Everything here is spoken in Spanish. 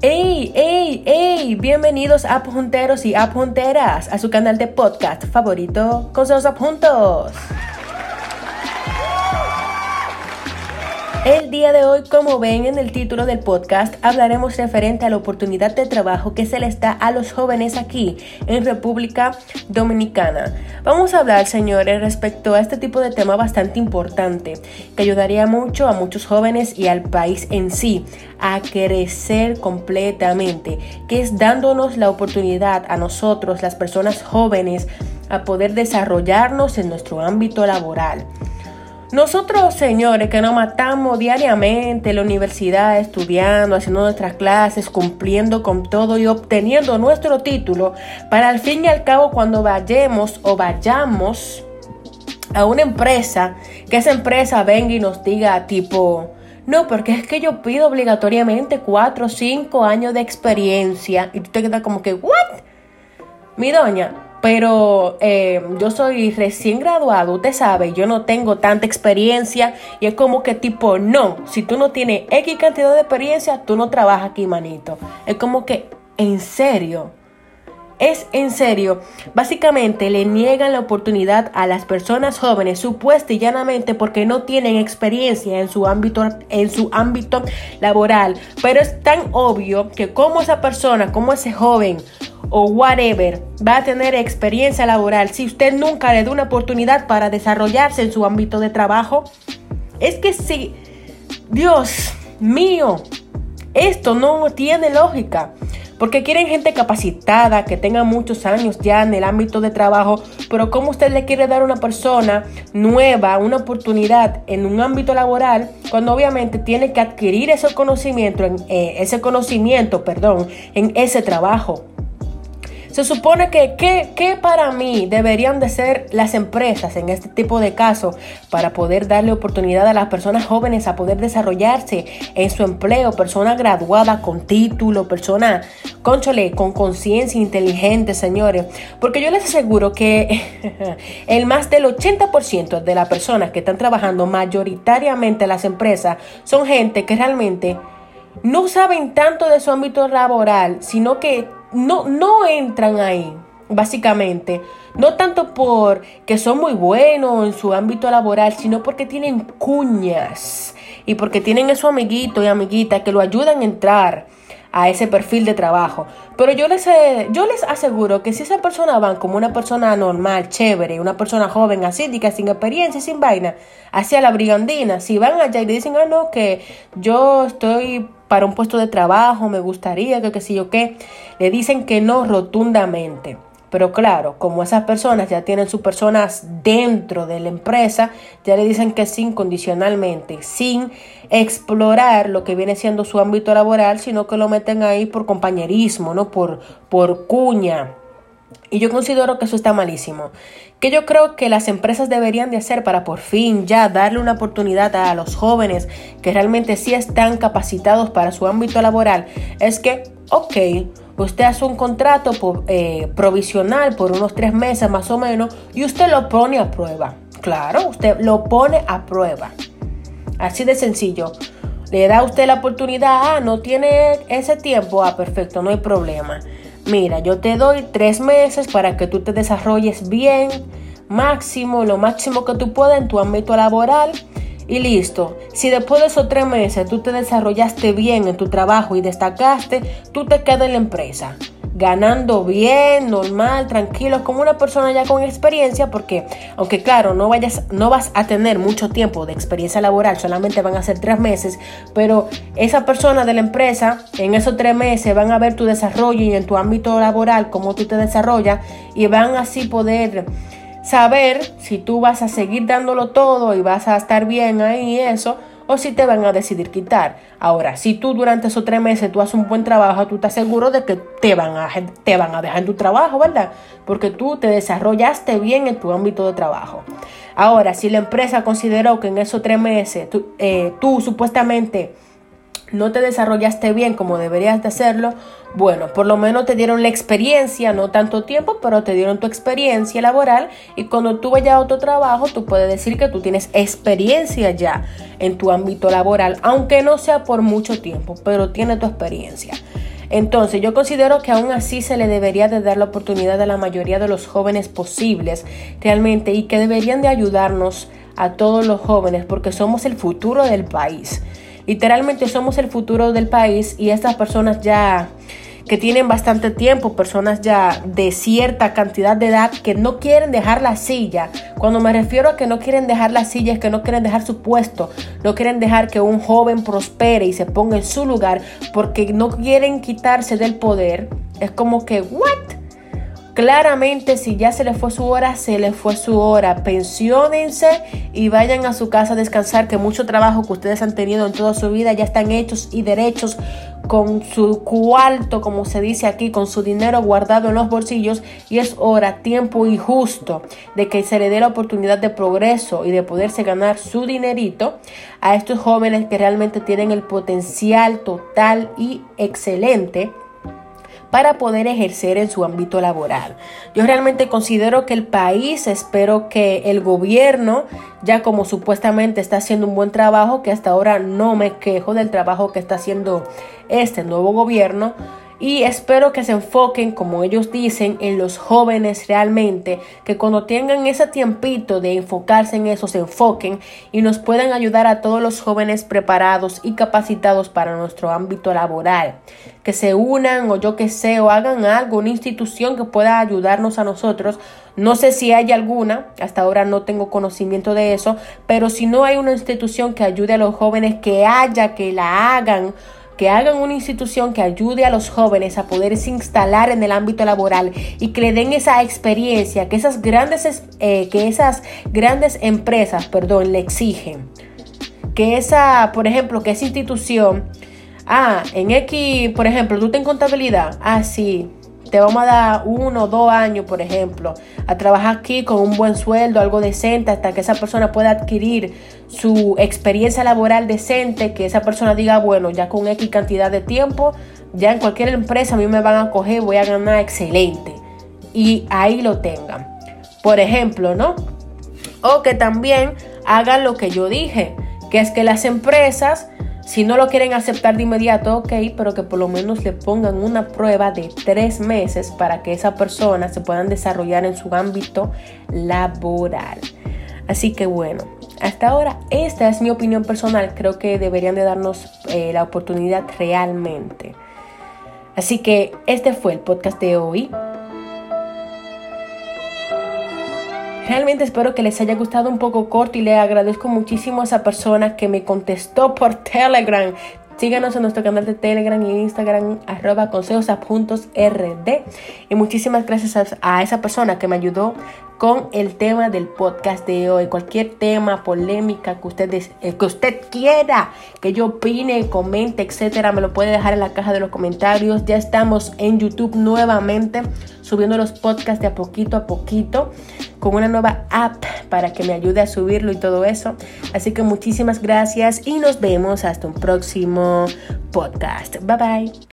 ¡Ey, ey, ey! Bienvenidos a punteros y punteras a su canal de podcast favorito, con sus Apuntos. El día de hoy, como ven en el título del podcast, hablaremos referente a la oportunidad de trabajo que se les da a los jóvenes aquí en República Dominicana. Vamos a hablar, señores, respecto a este tipo de tema bastante importante, que ayudaría mucho a muchos jóvenes y al país en sí a crecer completamente, que es dándonos la oportunidad a nosotros, las personas jóvenes, a poder desarrollarnos en nuestro ámbito laboral. Nosotros, señores, que nos matamos diariamente en la universidad, estudiando, haciendo nuestras clases, cumpliendo con todo y obteniendo nuestro título, para al fin y al cabo cuando vayamos o vayamos a una empresa, que esa empresa venga y nos diga tipo, no, porque es que yo pido obligatoriamente cuatro o cinco años de experiencia y tú te quedas como que, ¿what? Mi doña, pero eh, yo soy recién graduado, usted sabe, yo no tengo tanta experiencia y es como que tipo, no, si tú no tienes X cantidad de experiencia, tú no trabajas aquí, manito. Es como que, en serio, es en serio. Básicamente le niegan la oportunidad a las personas jóvenes supuesta y llanamente porque no tienen experiencia en su ámbito en su ámbito laboral, pero es tan obvio que como esa persona, como ese joven o whatever va a tener experiencia laboral si usted nunca le da una oportunidad para desarrollarse en su ámbito de trabajo? Es que si, Dios mío, esto no tiene lógica. Porque quieren gente capacitada, que tenga muchos años ya en el ámbito de trabajo, pero ¿cómo usted le quiere dar a una persona nueva una oportunidad en un ámbito laboral cuando obviamente tiene que adquirir ese conocimiento, en, eh, ese conocimiento, perdón, en ese trabajo? Se supone que, ¿qué para mí deberían de ser las empresas en este tipo de casos para poder darle oportunidad a las personas jóvenes a poder desarrollarse en su empleo, personas graduadas con título, personas, conchole, con conciencia inteligente, señores? Porque yo les aseguro que el más del 80% de las personas que están trabajando mayoritariamente en las empresas son gente que realmente no saben tanto de su ámbito laboral, sino que no, no entran ahí, básicamente. No tanto porque son muy buenos en su ámbito laboral, sino porque tienen cuñas y porque tienen a su amiguito y amiguita que lo ayudan a entrar a ese perfil de trabajo. Pero yo les, eh, yo les aseguro que si esa persona van como una persona normal, chévere, una persona joven, asídica, sin experiencia, sin vaina, hacia la brigandina, si van allá y le dicen, ah, no, que yo estoy para un puesto de trabajo, me gustaría, que qué sé yo qué, le dicen que no rotundamente. Pero claro, como esas personas ya tienen sus personas dentro de la empresa, ya le dicen que sí incondicionalmente, sin explorar lo que viene siendo su ámbito laboral, sino que lo meten ahí por compañerismo, no por, por cuña. Y yo considero que eso está malísimo. Que yo creo que las empresas deberían de hacer para por fin ya darle una oportunidad a los jóvenes que realmente sí están capacitados para su ámbito laboral es que, ok, usted hace un contrato eh, provisional por unos tres meses más o menos y usted lo pone a prueba. Claro, usted lo pone a prueba. Así de sencillo. Le da usted la oportunidad, ah, no tiene ese tiempo, ah, perfecto, no hay problema. Mira, yo te doy tres meses para que tú te desarrolles bien, máximo, lo máximo que tú puedas en tu ámbito laboral y listo. Si después de esos tres meses tú te desarrollaste bien en tu trabajo y destacaste, tú te quedas en la empresa. Ganando bien, normal, tranquilo, como una persona ya con experiencia, porque aunque claro, no vayas, no vas a tener mucho tiempo de experiencia laboral, solamente van a ser tres meses, pero esa persona de la empresa, en esos tres meses van a ver tu desarrollo y en tu ámbito laboral, cómo tú te desarrollas, y van así poder saber si tú vas a seguir dándolo todo y vas a estar bien ahí y eso, o si te van a decidir quitar. Ahora, si tú durante esos tres meses tú haces un buen trabajo, tú estás seguro de que te van a, te van a dejar en tu trabajo, ¿verdad? Porque tú te desarrollaste bien en tu ámbito de trabajo. Ahora, si la empresa consideró que en esos tres meses tú, eh, tú supuestamente no te desarrollaste bien como deberías de hacerlo, bueno, por lo menos te dieron la experiencia, no tanto tiempo, pero te dieron tu experiencia laboral y cuando tú vayas a otro trabajo, tú puedes decir que tú tienes experiencia ya en tu ámbito laboral, aunque no sea por mucho tiempo, pero tiene tu experiencia. Entonces, yo considero que aún así se le debería de dar la oportunidad a la mayoría de los jóvenes posibles realmente y que deberían de ayudarnos a todos los jóvenes porque somos el futuro del país. Literalmente somos el futuro del país y estas personas ya que tienen bastante tiempo, personas ya de cierta cantidad de edad que no quieren dejar la silla. Cuando me refiero a que no quieren dejar la silla es que no quieren dejar su puesto, no quieren dejar que un joven prospere y se ponga en su lugar porque no quieren quitarse del poder. Es como que, ¿what? Claramente, si ya se le fue su hora, se le fue su hora. Pensionense y vayan a su casa a descansar, que mucho trabajo que ustedes han tenido en toda su vida ya están hechos y derechos con su cuarto, como se dice aquí, con su dinero guardado en los bolsillos. Y es hora, tiempo y justo de que se le dé la oportunidad de progreso y de poderse ganar su dinerito a estos jóvenes que realmente tienen el potencial total y excelente para poder ejercer en su ámbito laboral. Yo realmente considero que el país, espero que el gobierno, ya como supuestamente está haciendo un buen trabajo, que hasta ahora no me quejo del trabajo que está haciendo este nuevo gobierno, y espero que se enfoquen, como ellos dicen, en los jóvenes realmente, que cuando tengan ese tiempito de enfocarse en eso, se enfoquen y nos puedan ayudar a todos los jóvenes preparados y capacitados para nuestro ámbito laboral. Que se unan o yo que sé, o hagan algo, una institución que pueda ayudarnos a nosotros. No sé si hay alguna, hasta ahora no tengo conocimiento de eso, pero si no hay una institución que ayude a los jóvenes, que haya, que la hagan que hagan una institución que ayude a los jóvenes a poderse instalar en el ámbito laboral y que le den esa experiencia que esas grandes, eh, que esas grandes empresas perdón, le exigen. Que esa, por ejemplo, que esa institución, ah, en X, por ejemplo, tú ten contabilidad, ah, sí, te vamos a dar uno o dos años, por ejemplo, a trabajar aquí con un buen sueldo, algo decente, hasta que esa persona pueda adquirir su experiencia laboral decente, que esa persona diga, bueno, ya con X cantidad de tiempo, ya en cualquier empresa a mí me van a coger, voy a ganar excelente. Y ahí lo tengan. Por ejemplo, ¿no? O que también hagan lo que yo dije, que es que las empresas si no lo quieren aceptar de inmediato, ok, pero que por lo menos le pongan una prueba de tres meses para que esa persona se puedan desarrollar en su ámbito laboral. Así que bueno, hasta ahora esta es mi opinión personal. Creo que deberían de darnos eh, la oportunidad realmente. Así que este fue el podcast de hoy. Realmente espero que les haya gustado un poco corto y le agradezco muchísimo a esa persona que me contestó por Telegram. Síganos en nuestro canal de Telegram y Instagram, arroba. Y muchísimas gracias a, esa persona que me ayudó con el tema del podcast de hoy. Cualquier tema, polémica que usted, eh, que usted quiera que yo opine, comente, etcétera, me lo puede dejar en la caja de los comentarios. Ya estamos en YouTube nuevamente subiendo los podcasts de a poquito a poquito con una nueva app para que me ayude a subirlo y todo eso. Así que muchísimas gracias y nos vemos hasta un próximo podcast. Bye bye.